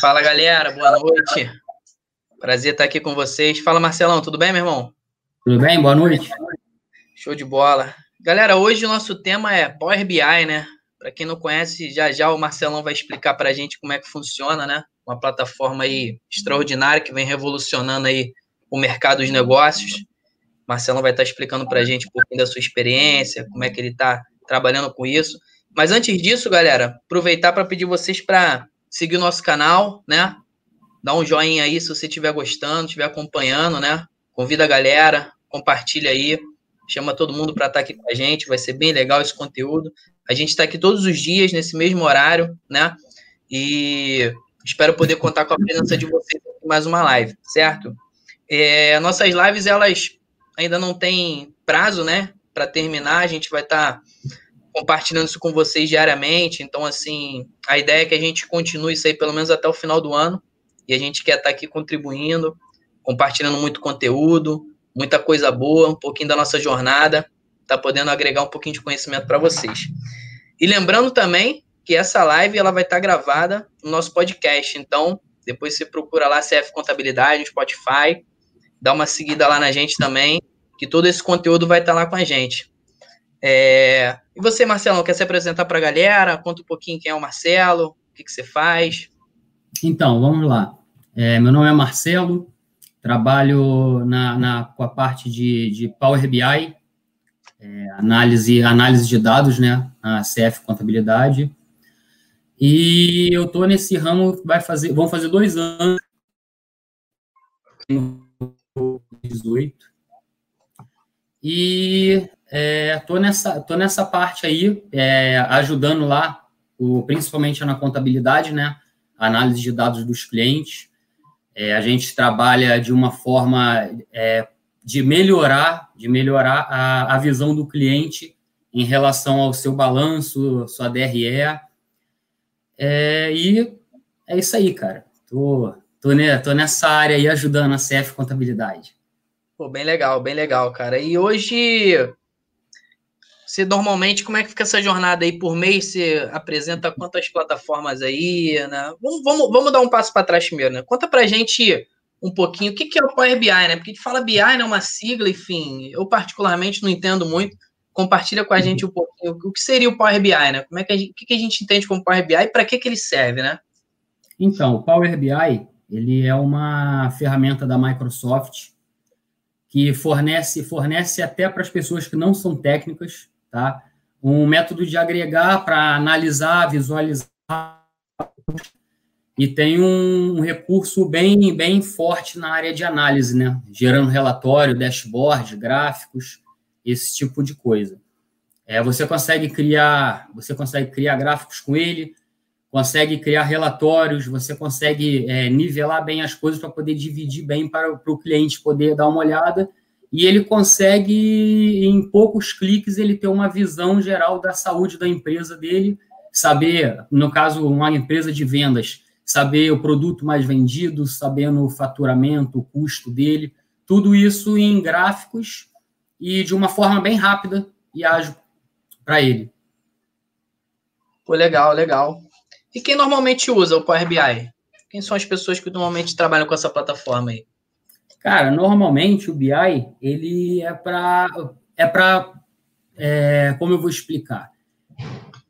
Fala galera, boa noite. Prazer estar aqui com vocês. Fala Marcelão, tudo bem, meu irmão? Tudo bem? Boa noite. Show de bola. Galera, hoje o nosso tema é Power BI, né? Para quem não conhece, já já o Marcelão vai explicar para a gente como é que funciona, né? Uma plataforma aí extraordinária que vem revolucionando aí o mercado dos negócios. Marcelão vai estar explicando para a gente um pouquinho da sua experiência, como é que ele está trabalhando com isso. Mas antes disso, galera, aproveitar para pedir vocês para seguir o nosso canal, né? Dá um joinha aí se você estiver gostando, estiver acompanhando, né? Convida a galera, compartilha aí, chama todo mundo para estar tá aqui com a gente, vai ser bem legal esse conteúdo. A gente está aqui todos os dias, nesse mesmo horário, né? E espero poder contar com a presença de vocês em mais uma live, certo? É, nossas lives, elas ainda não têm prazo, né? Para terminar, a gente vai estar tá compartilhando isso com vocês diariamente. Então, assim, a ideia é que a gente continue isso aí pelo menos até o final do ano. E a gente quer estar aqui contribuindo, compartilhando muito conteúdo, muita coisa boa, um pouquinho da nossa jornada, tá podendo agregar um pouquinho de conhecimento para vocês. E lembrando também que essa live ela vai estar gravada no nosso podcast. Então, depois você procura lá CF Contabilidade, no Spotify, dá uma seguida lá na gente também, que todo esse conteúdo vai estar lá com a gente. É... E você, Marcelo, quer se apresentar para a galera? Conta um pouquinho quem é o Marcelo, o que, que você faz. Então, vamos lá. É, meu nome é Marcelo, trabalho na, na, com a parte de, de Power BI, é, análise, análise de dados, né, na CF Contabilidade. E eu estou nesse ramo, vai fazer, vão fazer dois anos, 18. E é, tô nessa, tô nessa parte aí, é, ajudando lá, o, principalmente na contabilidade, né? Análise de dados dos clientes. É, a gente trabalha de uma forma é, de melhorar, de melhorar a, a visão do cliente em relação ao seu balanço, sua DRE. É, e é isso aí, cara. Tô, tô, né, tô nessa área aí ajudando a CF Contabilidade. Pô, bem legal, bem legal, cara. E hoje você normalmente, como é que fica essa jornada aí por mês? Você apresenta quantas plataformas aí, né? Vamos, vamos, vamos dar um passo para trás primeiro, né? Conta pra gente um pouquinho o que, que é o Power BI, né? Porque a gente fala BI, né? Uma sigla, enfim. Eu, particularmente, não entendo muito. Compartilha com a gente um pouquinho o que seria o Power BI, né? Como é que a gente, o que, que a gente entende como Power BI e para que, que ele serve, né? Então, o Power BI, ele é uma ferramenta da Microsoft que fornece, fornece até para as pessoas que não são técnicas, tá? Um método de agregar para analisar, visualizar e tem um recurso bem, bem forte na área de análise, né? Gerando relatório, dashboard, gráficos, esse tipo de coisa. É, você consegue criar, você consegue criar gráficos com ele, consegue criar relatórios, você consegue é, nivelar bem as coisas para poder dividir bem para, para o cliente poder dar uma olhada e ele consegue, em poucos cliques, ele ter uma visão geral da saúde da empresa dele, saber, no caso, uma empresa de vendas, saber o produto mais vendido, sabendo o faturamento, o custo dele, tudo isso em gráficos e de uma forma bem rápida e ágil para ele. Pô, legal, legal. E quem normalmente usa o Power BI? Quem são as pessoas que normalmente trabalham com essa plataforma aí? Cara, normalmente o BI ele é para é para é, como eu vou explicar?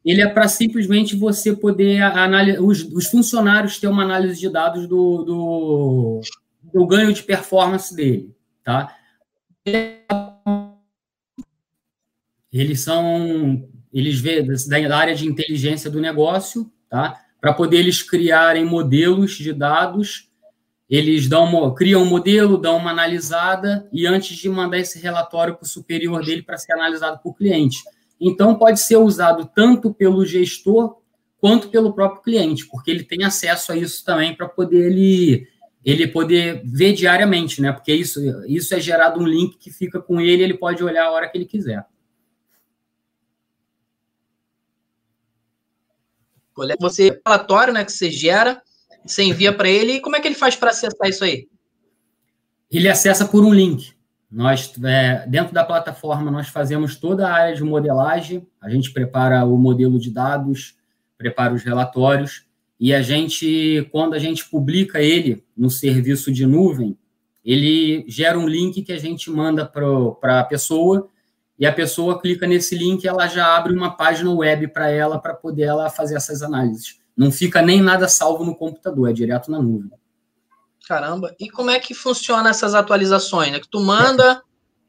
Ele é para simplesmente você poder analisar os, os, funcionários ter uma análise de dados do, do, do ganho de performance dele, tá? Eles são eles vê da área de inteligência do negócio, tá? Para poder eles criarem modelos de dados eles dão uma, criam um modelo, dão uma analisada e antes de mandar esse relatório para o superior dele para ser analisado por cliente. Então, pode ser usado tanto pelo gestor quanto pelo próprio cliente, porque ele tem acesso a isso também para poder ele, ele poder ver diariamente, né? Porque isso, isso é gerado um link que fica com ele, ele pode olhar a hora que ele quiser. Você relatório, né, que você gera, você envia para ele e como é que ele faz para acessar isso aí? Ele acessa por um link. Nós, é, dentro da plataforma, nós fazemos toda a área de modelagem, a gente prepara o modelo de dados, prepara os relatórios, e a gente, quando a gente publica ele no serviço de nuvem, ele gera um link que a gente manda para a pessoa e a pessoa clica nesse link ela já abre uma página web para ela para poder ela fazer essas análises. Não fica nem nada salvo no computador, é direto na nuvem. Caramba, e como é que funciona essas atualizações? É que tu manda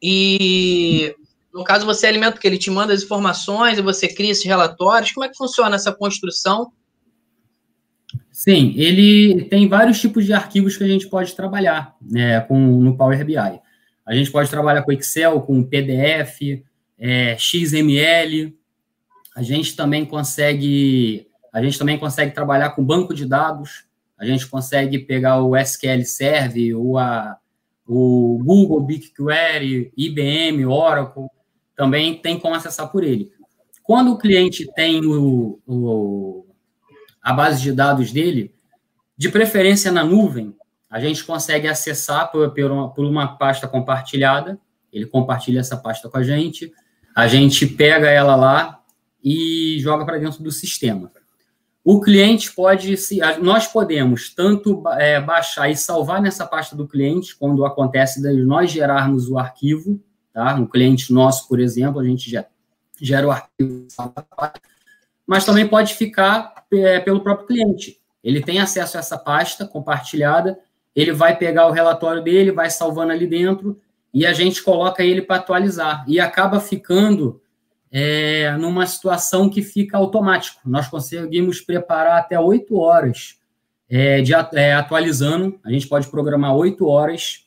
e no caso você alimenta que ele te manda as informações e você cria esses relatórios. Como é que funciona essa construção Sim, ele tem vários tipos de arquivos que a gente pode trabalhar né, com, no Power BI. A gente pode trabalhar com Excel, com PDF, é, XML. A gente também consegue, a gente também consegue trabalhar com banco de dados. A gente consegue pegar o SQL Server, ou a, o Google BigQuery, IBM, Oracle. Também tem como acessar por ele. Quando o cliente tem o, o a base de dados dele, de preferência na nuvem, a gente consegue acessar por, por, uma, por uma pasta compartilhada, ele compartilha essa pasta com a gente, a gente pega ela lá e joga para dentro do sistema. O cliente pode, se nós podemos tanto é, baixar e salvar nessa pasta do cliente, quando acontece de nós gerarmos o arquivo, tá? Um cliente nosso, por exemplo, a gente já gera o arquivo, mas também pode ficar é, pelo próprio cliente. Ele tem acesso a essa pasta compartilhada, ele vai pegar o relatório dele, vai salvando ali dentro, e a gente coloca ele para atualizar. E acaba ficando é, numa situação que fica automático. Nós conseguimos preparar até oito horas é, de é, atualizando. A gente pode programar oito horas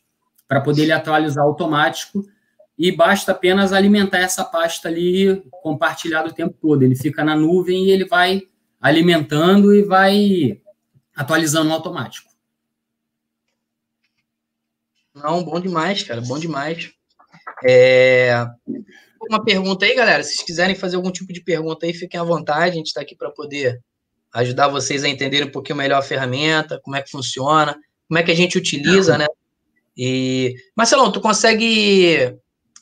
para poder ele atualizar automático e basta apenas alimentar essa pasta ali compartilhada o tempo todo. Ele fica na nuvem e ele vai alimentando e vai atualizando automático. Não, bom demais, cara, bom demais. É... Uma pergunta aí, galera. Se vocês quiserem fazer algum tipo de pergunta aí, fiquem à vontade. A gente está aqui para poder ajudar vocês a entenderem um pouquinho melhor a ferramenta, como é que funciona, como é que a gente utiliza, né? E Marcelão, tu consegue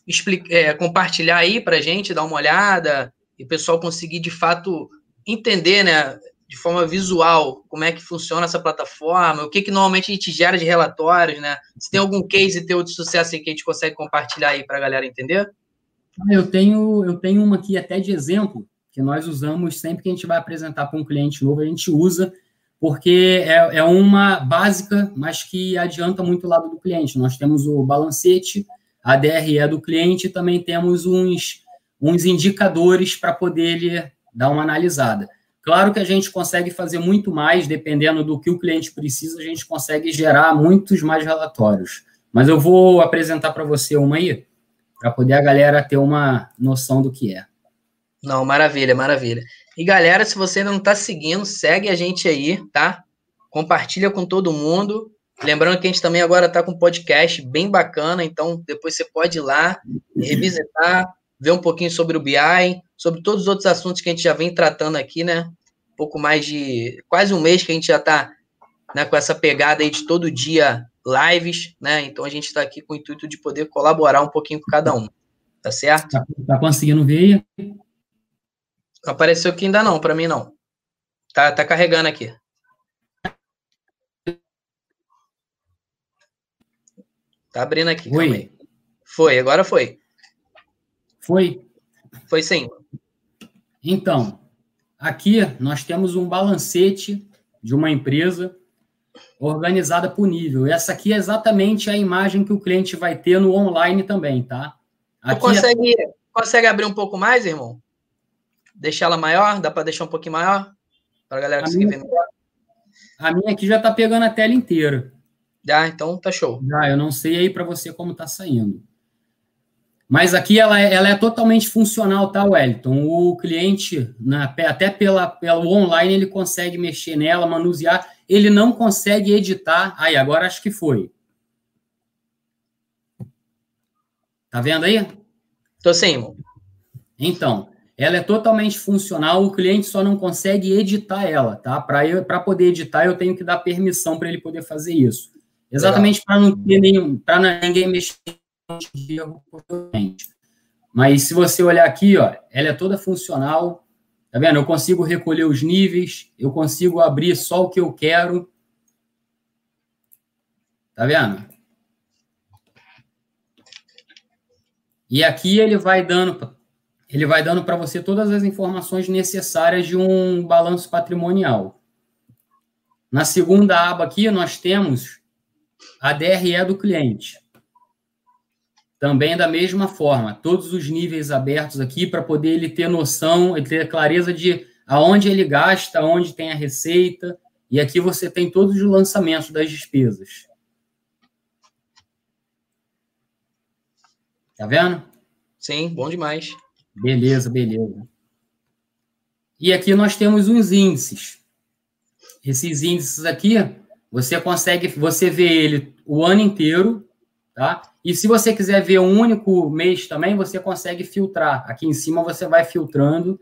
explicar, é, compartilhar aí para gente, dar uma olhada e o pessoal conseguir de fato entender, né, de forma visual, como é que funciona essa plataforma, o que, que normalmente a gente gera de relatórios, né? Se tem algum case teu de sucesso aí que a gente consegue compartilhar aí para a galera entender? Ah, eu tenho, eu tenho uma aqui até de exemplo, que nós usamos sempre que a gente vai apresentar para um cliente novo, a gente usa, porque é, é uma básica, mas que adianta muito o lado do cliente. Nós temos o balancete, a DRE do cliente, e também temos uns, uns indicadores para poder ele dar uma analisada. Claro que a gente consegue fazer muito mais, dependendo do que o cliente precisa, a gente consegue gerar muitos mais relatórios. Mas eu vou apresentar para você uma aí, para poder a galera ter uma noção do que é. Não, maravilha, maravilha. E galera, se você ainda não está seguindo, segue a gente aí, tá? Compartilha com todo mundo. Lembrando que a gente também agora está com um podcast bem bacana, então depois você pode ir lá, revisitar, ver um pouquinho sobre o BI, sobre todos os outros assuntos que a gente já vem tratando aqui, né? Pouco mais de quase um mês que a gente já está né, com essa pegada aí de todo dia lives, né? Então a gente está aqui com o intuito de poder colaborar um pouquinho com cada um. Tá certo? Tá, tá conseguindo ver? Apareceu aqui ainda não, para mim não. Tá, tá carregando aqui. Tá abrindo aqui. Foi. Foi, agora foi. Foi? Foi sim. Então, aqui nós temos um balancete de uma empresa organizada por nível. Essa aqui é exatamente a imagem que o cliente vai ter no online também, tá? Aqui consegue, é... consegue abrir um pouco mais, irmão? Deixar ela maior? Dá para deixar um pouquinho maior? Para a galera conseguir minha, ver melhor? A minha aqui já está pegando a tela inteira. Já, então tá show. Já, eu não sei aí para você como tá saindo. Mas aqui ela é, ela é totalmente funcional, tá, Wellington? O cliente, na, até pela, pelo online, ele consegue mexer nela, manusear. Ele não consegue editar. Aí, agora acho que foi. Tá vendo aí? Tô sim. Então, ela é totalmente funcional, o cliente só não consegue editar ela, tá? Para poder editar, eu tenho que dar permissão para ele poder fazer isso. Exatamente para não ter nenhum, para ninguém mexer de erro Mas se você olhar aqui, ó, ela é toda funcional. Tá vendo? Eu consigo recolher os níveis, eu consigo abrir só o que eu quero. Tá vendo? E aqui ele vai dando ele vai dando para você todas as informações necessárias de um balanço patrimonial. Na segunda aba aqui nós temos a DRE do cliente. Também da mesma forma, todos os níveis abertos aqui para poder ele ter noção, ele ter clareza de aonde ele gasta, aonde tem a receita, e aqui você tem todos os lançamentos das despesas. Tá vendo? Sim, bom demais. Beleza, beleza. E aqui nós temos uns índices. Esses índices aqui, você consegue, você vê ele o ano inteiro, tá? E se você quiser ver um único mês também, você consegue filtrar. Aqui em cima você vai filtrando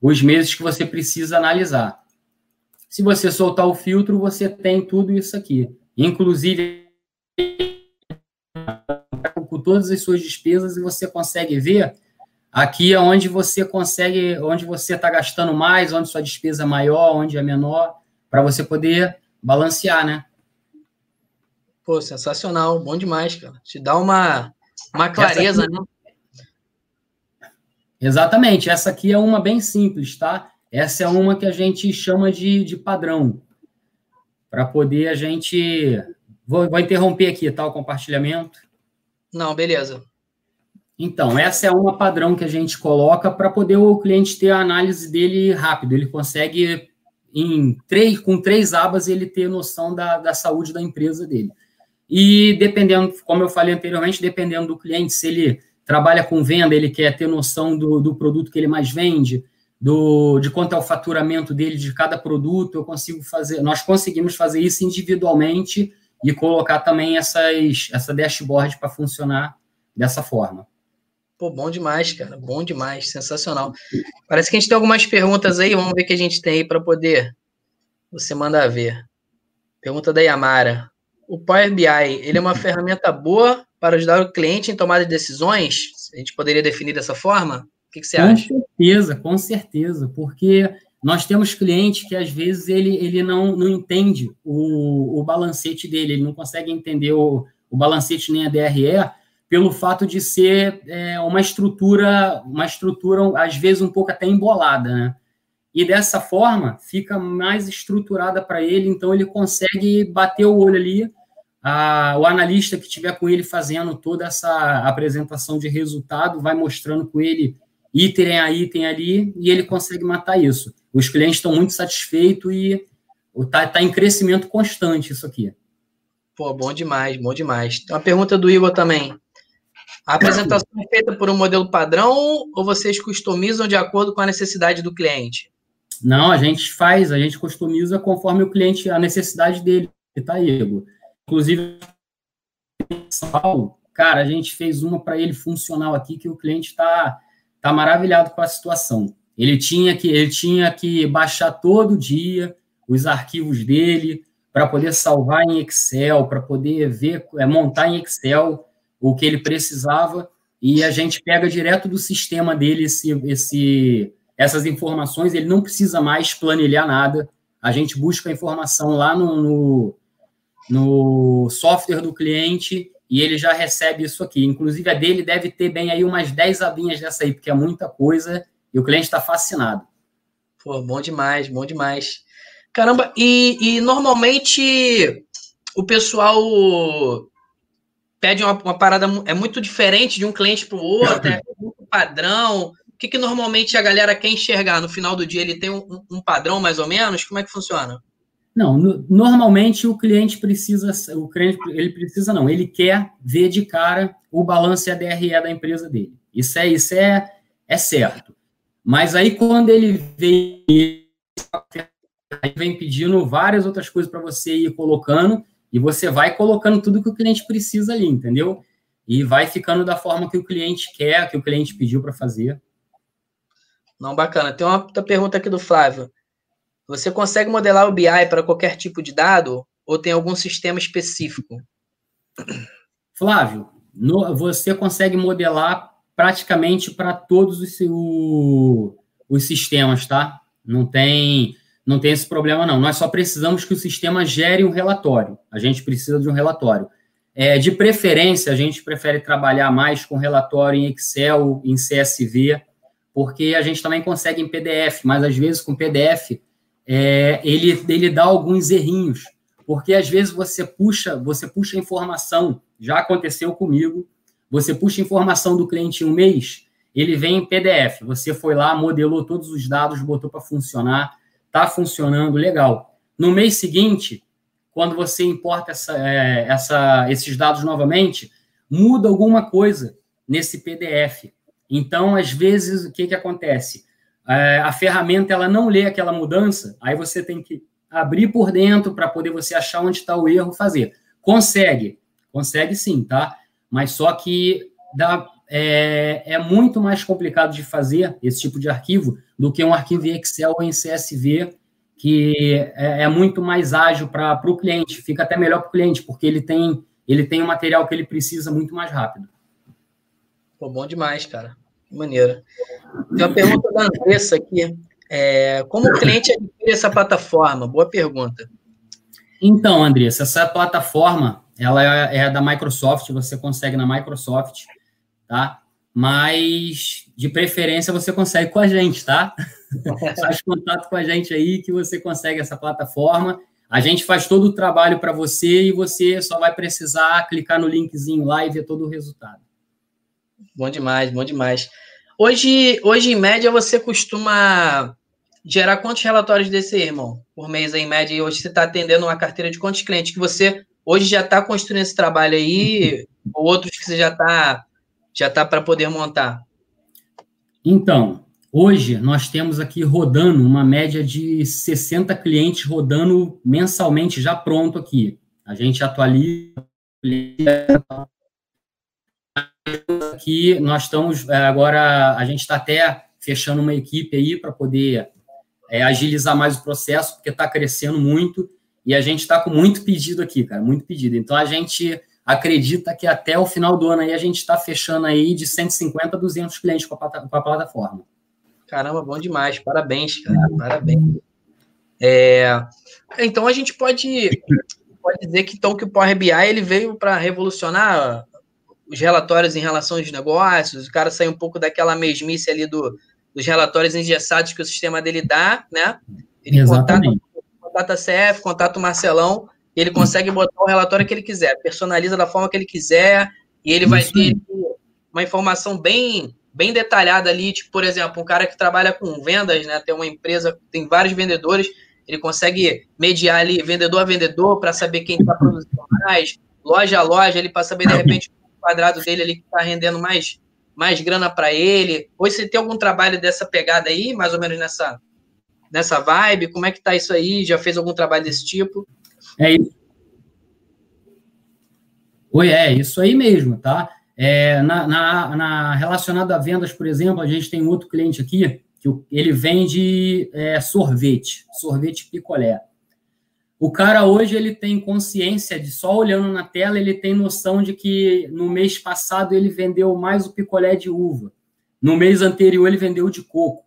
os meses que você precisa analisar. Se você soltar o filtro, você tem tudo isso aqui. Inclusive, com todas as suas despesas, e você consegue ver aqui onde você consegue, onde você está gastando mais, onde sua despesa é maior, onde é menor, para você poder balancear, né? Pô, sensacional, bom demais, cara. Te dá uma, uma clareza, aqui, né? Exatamente, essa aqui é uma bem simples, tá? Essa é uma que a gente chama de, de padrão. Para poder a gente. Vou, vou interromper aqui, tá? O compartilhamento. Não, beleza. Então, essa é uma padrão que a gente coloca para poder o cliente ter a análise dele rápido. Ele consegue, em três, com três abas, ele ter noção da, da saúde da empresa dele. E dependendo, como eu falei anteriormente, dependendo do cliente, se ele trabalha com venda, ele quer ter noção do, do produto que ele mais vende, do, de quanto é o faturamento dele de cada produto, eu consigo fazer, nós conseguimos fazer isso individualmente e colocar também essas, essa dashboard para funcionar dessa forma. Pô, bom demais, cara. Bom demais, sensacional. Parece que a gente tem algumas perguntas aí, vamos ver o que a gente tem aí para poder você mandar ver. Pergunta da Yamara o Power BI ele é uma ferramenta boa para ajudar o cliente em tomar decisões? A gente poderia definir dessa forma? O que, que você com acha? Com certeza, com certeza, porque nós temos clientes que às vezes ele, ele não, não entende o, o balancete dele, ele não consegue entender o, o balancete nem a DRE pelo fato de ser é, uma estrutura, uma estrutura às vezes um pouco até embolada, né? E dessa forma fica mais estruturada para ele, então ele consegue bater o olho ali. A, o analista que estiver com ele fazendo toda essa apresentação de resultado vai mostrando com ele item a item ali e ele consegue matar isso. Os clientes estão muito satisfeitos e está tá em crescimento constante isso aqui. Pô, bom demais, bom demais. Tem uma pergunta do Igor também. A apresentação é feita por um modelo padrão ou vocês customizam de acordo com a necessidade do cliente? Não, a gente faz, a gente customiza conforme o cliente, a necessidade dele, tá, Igor? Inclusive, cara, a gente fez uma para ele funcional aqui que o cliente está tá maravilhado com a situação. Ele tinha que ele tinha que baixar todo dia os arquivos dele para poder salvar em Excel, para poder ver, é, montar em Excel o que ele precisava e a gente pega direto do sistema dele esse, esse essas informações, ele não precisa mais planilhar nada. A gente busca a informação lá no, no, no software do cliente e ele já recebe isso aqui. Inclusive, a dele deve ter bem aí umas 10 abinhas dessa aí, porque é muita coisa e o cliente está fascinado. Pô, bom demais, bom demais. Caramba, e, e normalmente o pessoal pede uma, uma, parada, é muito diferente de um cliente para o outro, é muito padrão que, que normalmente a galera quer enxergar? No final do dia ele tem um, um padrão mais ou menos? Como é que funciona? Não, no, normalmente o cliente precisa, o cliente, ele precisa não, ele quer ver de cara o balanço e a DRE da empresa dele. Isso é, isso é, é certo. Mas aí quando ele vem, vem pedindo várias outras coisas para você ir colocando, e você vai colocando tudo que o cliente precisa ali, entendeu? E vai ficando da forma que o cliente quer, que o cliente pediu para fazer. Não, bacana. Tem uma pergunta aqui do Flávio. Você consegue modelar o BI para qualquer tipo de dado ou tem algum sistema específico? Flávio, no, você consegue modelar praticamente para todos os, o, os sistemas, tá? Não tem, não tem esse problema, não. Nós só precisamos que o sistema gere um relatório. A gente precisa de um relatório. É, de preferência, a gente prefere trabalhar mais com relatório em Excel, em CSV, porque a gente também consegue em PDF, mas às vezes com PDF é, ele, ele dá alguns errinhos, porque às vezes você puxa, você puxa informação, já aconteceu comigo, você puxa informação do cliente em um mês, ele vem em PDF. Você foi lá, modelou todos os dados, botou para funcionar, está funcionando, legal. No mês seguinte, quando você importa essa, é, essa, esses dados novamente, muda alguma coisa nesse PDF. Então, às vezes, o que, que acontece? É, a ferramenta ela não lê aquela mudança, aí você tem que abrir por dentro para poder você achar onde está o erro, fazer. Consegue, consegue sim, tá? mas só que dá, é, é, muito mais complicado de fazer esse tipo de arquivo do que um arquivo em Excel ou em CSV, que é, é muito mais ágil para o cliente, fica até melhor para o cliente, porque ele tem, ele tem o material que ele precisa muito mais rápido. Pô, bom demais, cara. Que maneiro. Tem uma pergunta da Andressa aqui. É, como o cliente adquire essa plataforma? Boa pergunta. Então, Andressa, essa plataforma ela é, é da Microsoft, você consegue na Microsoft, tá? Mas, de preferência, você consegue com a gente, tá? faz contato com a gente aí que você consegue essa plataforma. A gente faz todo o trabalho para você e você só vai precisar clicar no linkzinho lá e ver todo o resultado. Bom demais, bom demais. Hoje, hoje em média, você costuma gerar quantos relatórios desse, irmão? Por mês, em média, e hoje você está atendendo uma carteira de quantos clientes que você hoje já está construindo esse trabalho aí, ou outros que você já está já tá para poder montar? Então, hoje nós temos aqui rodando uma média de 60 clientes rodando mensalmente, já pronto aqui. A gente atualiza. Aqui nós estamos é, agora, a gente está até fechando uma equipe aí para poder é, agilizar mais o processo, porque está crescendo muito e a gente está com muito pedido aqui, cara, muito pedido. Então a gente acredita que até o final do ano aí a gente está fechando aí de 150 a 200 clientes com a, com a, plataforma. Caramba, bom demais. Parabéns, cara. Parabéns. É, então a gente pode, pode dizer que, então, que o Power BI ele veio para revolucionar os relatórios em relação aos negócios, o cara sair um pouco daquela mesmice ali do, dos relatórios engessados que o sistema dele dá, né? Ele Exatamente. contata a CF, contata o Marcelão, e ele consegue botar o relatório que ele quiser, personaliza da forma que ele quiser, e ele vai ter uma informação bem bem detalhada ali, tipo, por exemplo, um cara que trabalha com vendas, né, tem uma empresa, tem vários vendedores, ele consegue mediar ali vendedor a vendedor para saber quem está produzindo mais, loja a loja, ele para saber de repente quadrado dele ali que está rendendo mais mais grana para ele. Ou você tem algum trabalho dessa pegada aí, mais ou menos nessa nessa vibe? Como é que tá isso aí? Já fez algum trabalho desse tipo? É isso. Oi, é isso aí mesmo, tá? É, na, na, na, relacionado a vendas, por exemplo, a gente tem outro cliente aqui que ele vende é, sorvete, sorvete picolé. O cara hoje ele tem consciência de só olhando na tela ele tem noção de que no mês passado ele vendeu mais o picolé de uva, no mês anterior ele vendeu de coco.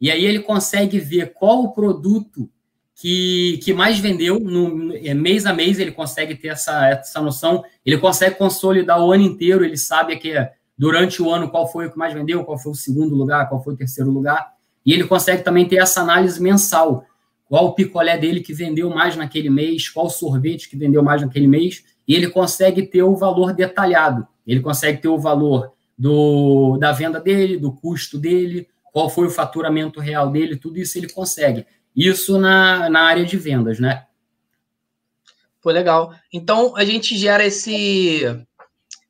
E aí ele consegue ver qual o produto que, que mais vendeu. No é, mês a mês, ele consegue ter essa, essa noção, ele consegue consolidar o ano inteiro, ele sabe que durante o ano qual foi o que mais vendeu, qual foi o segundo lugar, qual foi o terceiro lugar, e ele consegue também ter essa análise mensal, qual o picolé dele que vendeu mais naquele mês, qual o sorvete que vendeu mais naquele mês, e ele consegue ter o valor detalhado, ele consegue ter o valor do, da venda dele, do custo dele, qual foi o faturamento real dele, tudo isso ele consegue. Isso na, na área de vendas, né? Pô, legal. Então, a gente gera esse...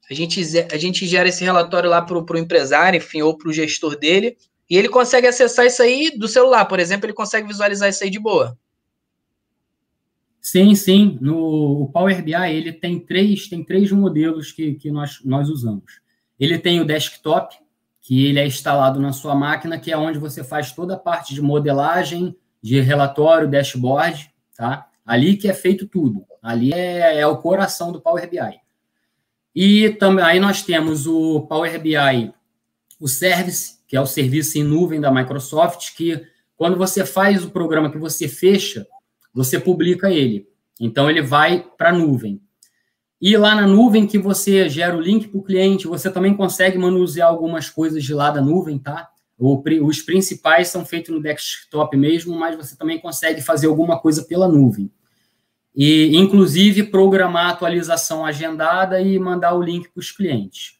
A gente, a gente gera esse relatório lá para o empresário, enfim, ou para o gestor dele, e ele consegue acessar isso aí do celular, por exemplo, ele consegue visualizar isso aí de boa. Sim, sim. No Power BI ele tem três, tem três modelos que, que nós, nós usamos. Ele tem o desktop, que ele é instalado na sua máquina, que é onde você faz toda a parte de modelagem, de relatório, dashboard, tá? Ali que é feito tudo. Ali é, é o coração do Power BI. E também aí nós temos o Power BI o Service, que é o serviço em nuvem da Microsoft, que quando você faz o programa que você fecha, você publica ele. Então, ele vai para a nuvem. E lá na nuvem que você gera o link para o cliente, você também consegue manusear algumas coisas de lá da nuvem, tá? os principais são feitos no desktop mesmo, mas você também consegue fazer alguma coisa pela nuvem. E, inclusive, programar a atualização agendada e mandar o link para os clientes.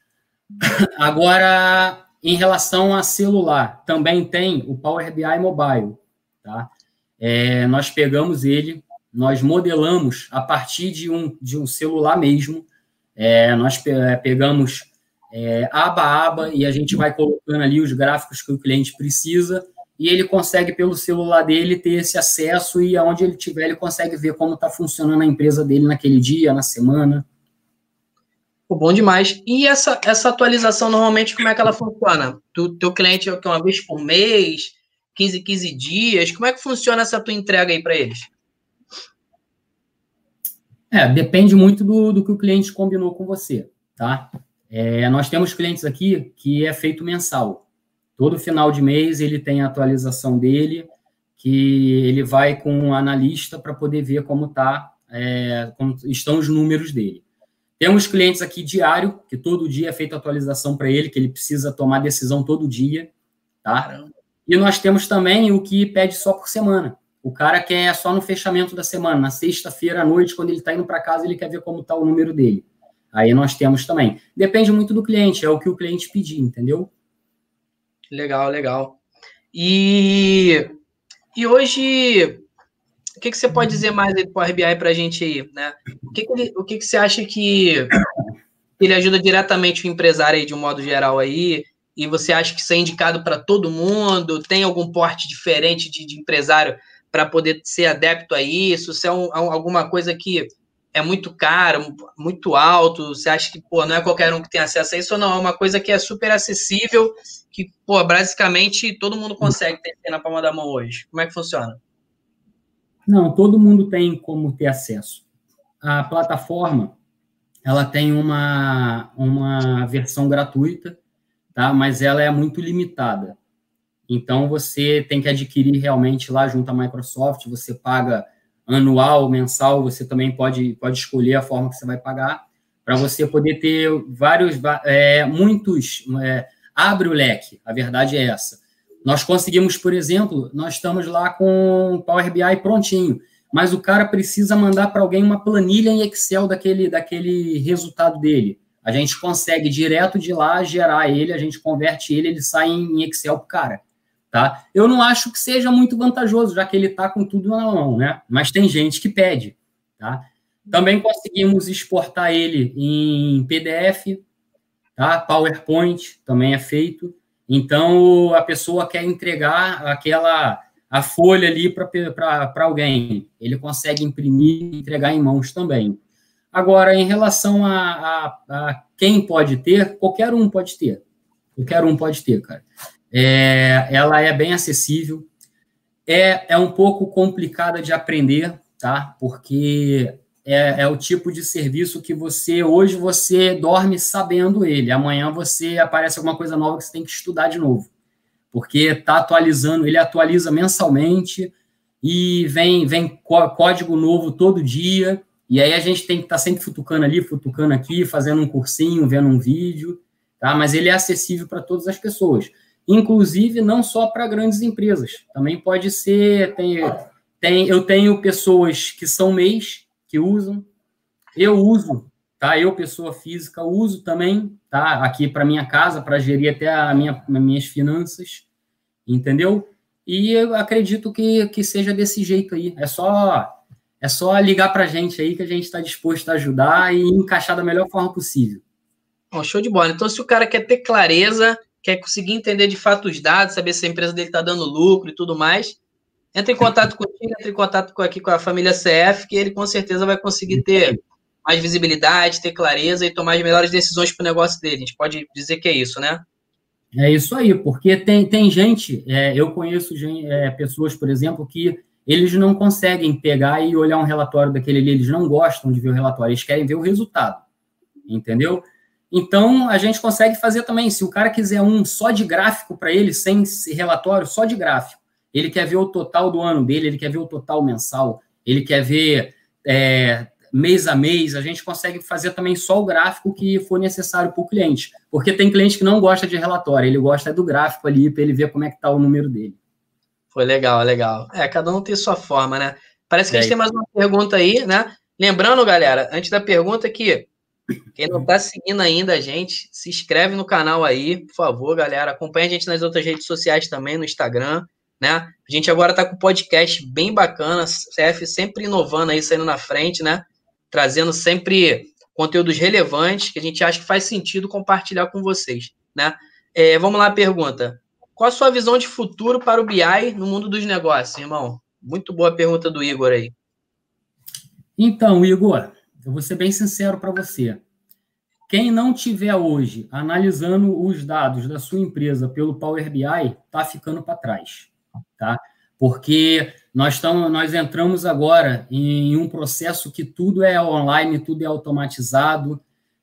Agora, em relação a celular, também tem o Power BI Mobile. Tá? É, nós pegamos ele, nós modelamos a partir de um, de um celular mesmo. É, nós pegamos é, aba a aba e a gente vai colocando ali os gráficos que o cliente precisa e ele consegue, pelo celular dele, ter esse acesso e aonde ele tiver, ele consegue ver como está funcionando a empresa dele naquele dia, na semana. Bom demais. E essa, essa atualização, normalmente, como é que ela funciona? Tu, teu cliente é uma vez por mês, 15, 15 dias? Como é que funciona essa tua entrega aí para eles? É, depende muito do, do que o cliente combinou com você, tá? É, nós temos clientes aqui que é feito mensal. Todo final de mês ele tem a atualização dele, que ele vai com um analista para poder ver como, tá, é, como estão os números dele. Temos clientes aqui diário, que todo dia é feita atualização para ele, que ele precisa tomar decisão todo dia, tá? E nós temos também o que pede só por semana. O cara quer só no fechamento da semana, na sexta-feira à noite, quando ele está indo para casa, ele quer ver como está o número dele. Aí nós temos também. Depende muito do cliente, é o que o cliente pedir, entendeu? Legal, legal. E, e hoje, o que, que você pode dizer mais do Power BI para a gente aí, né? O que, que, ele, o que, que você acha que ele ajuda diretamente o empresário aí, de um modo geral aí? E você acha que isso é indicado para todo mundo? Tem algum porte diferente de, de empresário para poder ser adepto a isso? Se é um, alguma coisa que é muito caro, muito alto? Você acha que pô, não é qualquer um que tem acesso a isso ou não? É uma coisa que é super acessível, que pô, basicamente todo mundo consegue ter na palma da mão hoje. Como é que funciona? Não, todo mundo tem como ter acesso. A plataforma, ela tem uma, uma versão gratuita, tá? mas ela é muito limitada. Então, você tem que adquirir realmente lá junto à Microsoft, você paga anual, mensal, você também pode, pode escolher a forma que você vai pagar, para você poder ter vários, é, muitos, é, abre o leque, a verdade é essa. Nós conseguimos, por exemplo, nós estamos lá com o Power BI prontinho, mas o cara precisa mandar para alguém uma planilha em Excel daquele, daquele resultado dele. A gente consegue direto de lá gerar ele, a gente converte ele, ele sai em Excel para o cara. Tá? Eu não acho que seja muito vantajoso, já que ele está com tudo na mão, né? Mas tem gente que pede. Tá? Também conseguimos exportar ele em PDF, tá? PowerPoint também é feito. Então, a pessoa quer entregar aquela a folha ali para alguém. Ele consegue imprimir e entregar em mãos também. Agora, em relação a, a, a, quem pode ter, qualquer um pode ter. Qualquer um pode ter, cara. É, ela é bem acessível. É, é um pouco complicada de aprender, tá? Porque é, é, o tipo de serviço que você hoje você dorme sabendo ele, amanhã você aparece alguma coisa nova que você tem que estudar de novo, porque está atualizando, ele atualiza mensalmente e vem vem código novo todo dia. E aí a gente tem que estar tá sempre futucando ali, futucando aqui, fazendo um cursinho, vendo um vídeo, tá? Mas ele é acessível para todas as pessoas, inclusive não só para grandes empresas, também pode ser tem tem eu tenho pessoas que são mês que usam. Eu uso, tá? Eu, pessoa física, uso também, tá? Aqui para minha casa, para gerir até a minha, as minhas finanças, entendeu? E eu acredito que, que seja desse jeito aí. É só é só ligar para a gente aí que a gente está disposto a ajudar e encaixar da melhor forma possível. Bom, show de bola. Então, se o cara quer ter clareza, quer conseguir entender de fato os dados, saber se a empresa dele está dando lucro e tudo mais, entre em contato contigo, entre em contato com, aqui com a família CF, que ele com certeza vai conseguir ter mais visibilidade, ter clareza e tomar as melhores decisões para o negócio dele. A gente pode dizer que é isso, né? É isso aí, porque tem, tem gente, é, eu conheço é, pessoas, por exemplo, que eles não conseguem pegar e olhar um relatório daquele ali, eles não gostam de ver o relatório, eles querem ver o resultado, entendeu? Então, a gente consegue fazer também. Se o cara quiser um só de gráfico para ele, sem relatório, só de gráfico, ele quer ver o total do ano dele, ele quer ver o total mensal, ele quer ver é, mês a mês, a gente consegue fazer também só o gráfico que for necessário para o cliente. Porque tem cliente que não gosta de relatório, ele gosta do gráfico ali para ele ver como é que está o número dele. Foi legal, legal. É, cada um tem sua forma, né? Parece que é. a gente tem mais uma pergunta aí, né? Lembrando, galera, antes da pergunta que quem não está seguindo ainda a gente, se inscreve no canal aí, por favor, galera. Acompanhe a gente nas outras redes sociais também, no Instagram, né? A gente agora está com podcast bem bacana, CF sempre inovando aí, saindo na frente, né? Trazendo sempre conteúdos relevantes que a gente acha que faz sentido compartilhar com vocês, né? É, vamos lá, pergunta. Qual a sua visão de futuro para o BI no mundo dos negócios, irmão? Muito boa pergunta do Igor aí. Então, Igor, eu vou ser bem sincero para você. Quem não tiver hoje analisando os dados da sua empresa pelo Power BI, está ficando para trás, tá? Porque nós, estamos, nós entramos agora em um processo que tudo é online, tudo é automatizado,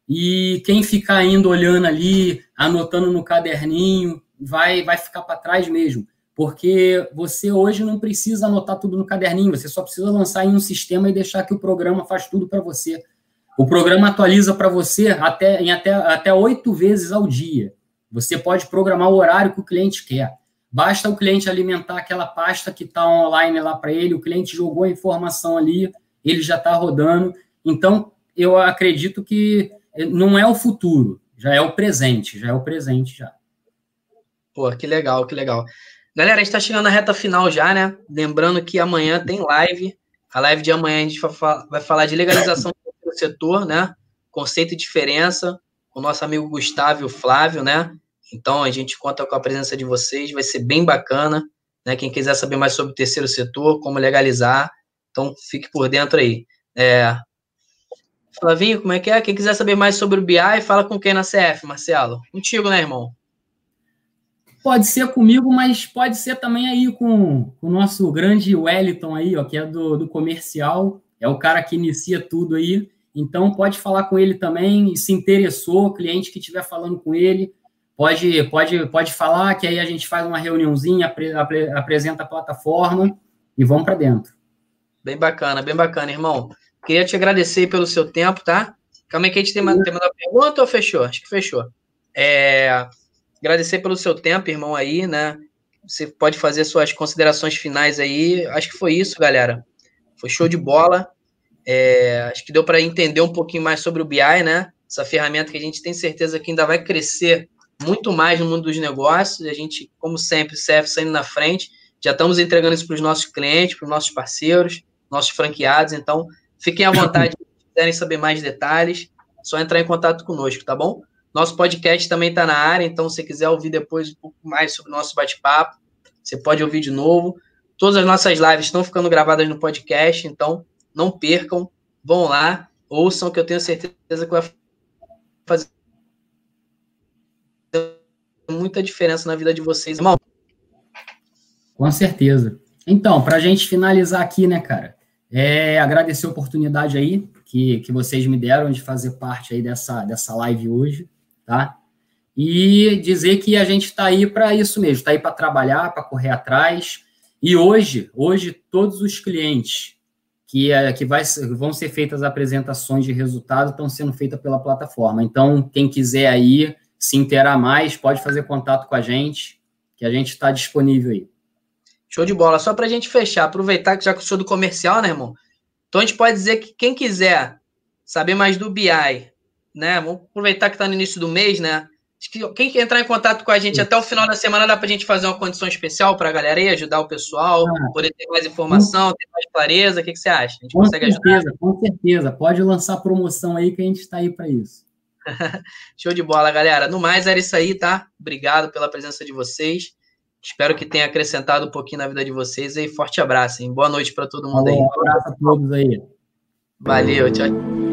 e quem ficar indo olhando ali, anotando no caderninho, vai, vai ficar para trás mesmo. Porque você hoje não precisa anotar tudo no caderninho, você só precisa lançar em um sistema e deixar que o programa faz tudo para você. O programa atualiza para você até, em até, até oito vezes ao dia. Você pode programar o horário que o cliente quer. Basta o cliente alimentar aquela pasta que está online lá para ele, o cliente jogou a informação ali, ele já está rodando. Então, eu acredito que não é o futuro, já é o presente, já é o presente já. Pô, que legal, que legal. Galera, a gente está chegando na reta final já, né? Lembrando que amanhã tem live. A live de amanhã a gente vai falar de legalização do setor, né? Conceito e diferença, com o nosso amigo Gustavo e Flávio, né? Então a gente conta com a presença de vocês, vai ser bem bacana. Né? Quem quiser saber mais sobre o terceiro setor, como legalizar, então fique por dentro aí. É... Flavinho, como é que é? Quem quiser saber mais sobre o BI, fala com quem na CF, Marcelo? Contigo, né, irmão? Pode ser comigo, mas pode ser também aí com, o nosso grande Wellington aí, ó, que é do, do comercial, é o cara que inicia tudo aí. Então pode falar com ele também, se interessou, cliente que estiver falando com ele, pode, pode, pode falar, que aí a gente faz uma reuniãozinha, apre, apre, apresenta a plataforma e vamos para dentro. Bem bacana, bem bacana, irmão. Queria te agradecer pelo seu tempo, tá? Calma aí que a gente tem uma, pergunta ou fechou? Acho que fechou. É, Agradecer pelo seu tempo, irmão, aí, né? Você pode fazer suas considerações finais aí. Acho que foi isso, galera. Foi show de bola. É, acho que deu para entender um pouquinho mais sobre o BI, né? Essa ferramenta que a gente tem certeza que ainda vai crescer muito mais no mundo dos negócios. A gente, como sempre, CF saindo na frente. Já estamos entregando isso para os nossos clientes, para os nossos parceiros, nossos franqueados. Então, fiquem à vontade se quiserem saber mais detalhes. Só entrar em contato conosco, tá bom? Nosso podcast também está na área, então se quiser ouvir depois um pouco mais sobre o nosso bate-papo, você pode ouvir de novo. Todas as nossas lives estão ficando gravadas no podcast, então não percam, vão lá, ouçam, que eu tenho certeza que vai fazer muita diferença na vida de vocês, irmão. Com certeza. Então, para a gente finalizar aqui, né, cara, é agradecer a oportunidade aí que, que vocês me deram de fazer parte aí dessa, dessa live hoje tá? E dizer que a gente está aí para isso mesmo, está aí para trabalhar, para correr atrás. E hoje, hoje todos os clientes que, é, que vai, vão ser feitas apresentações de resultado estão sendo feitas pela plataforma. Então, quem quiser aí se interar mais, pode fazer contato com a gente, que a gente está disponível aí. Show de bola. Só para a gente fechar, aproveitar que já que do comercial, né, irmão? Então a gente pode dizer que quem quiser saber mais do BI, né? Vamos aproveitar que está no início do mês, né? Quem entrar em contato com a gente até o final da semana dá para a gente fazer uma condição especial para a galera aí, ajudar o pessoal, ah, poder ter mais informação, ter mais clareza. O que, que você acha? A gente com consegue certeza, ajudar? Com certeza, pode lançar promoção aí que a gente está aí para isso. Show de bola, galera. No mais, era isso aí, tá? Obrigado pela presença de vocês. Espero que tenha acrescentado um pouquinho na vida de vocês e forte abraço, hein? Boa noite para todo mundo aí. Um abraço a todos aí. Valeu, tchau.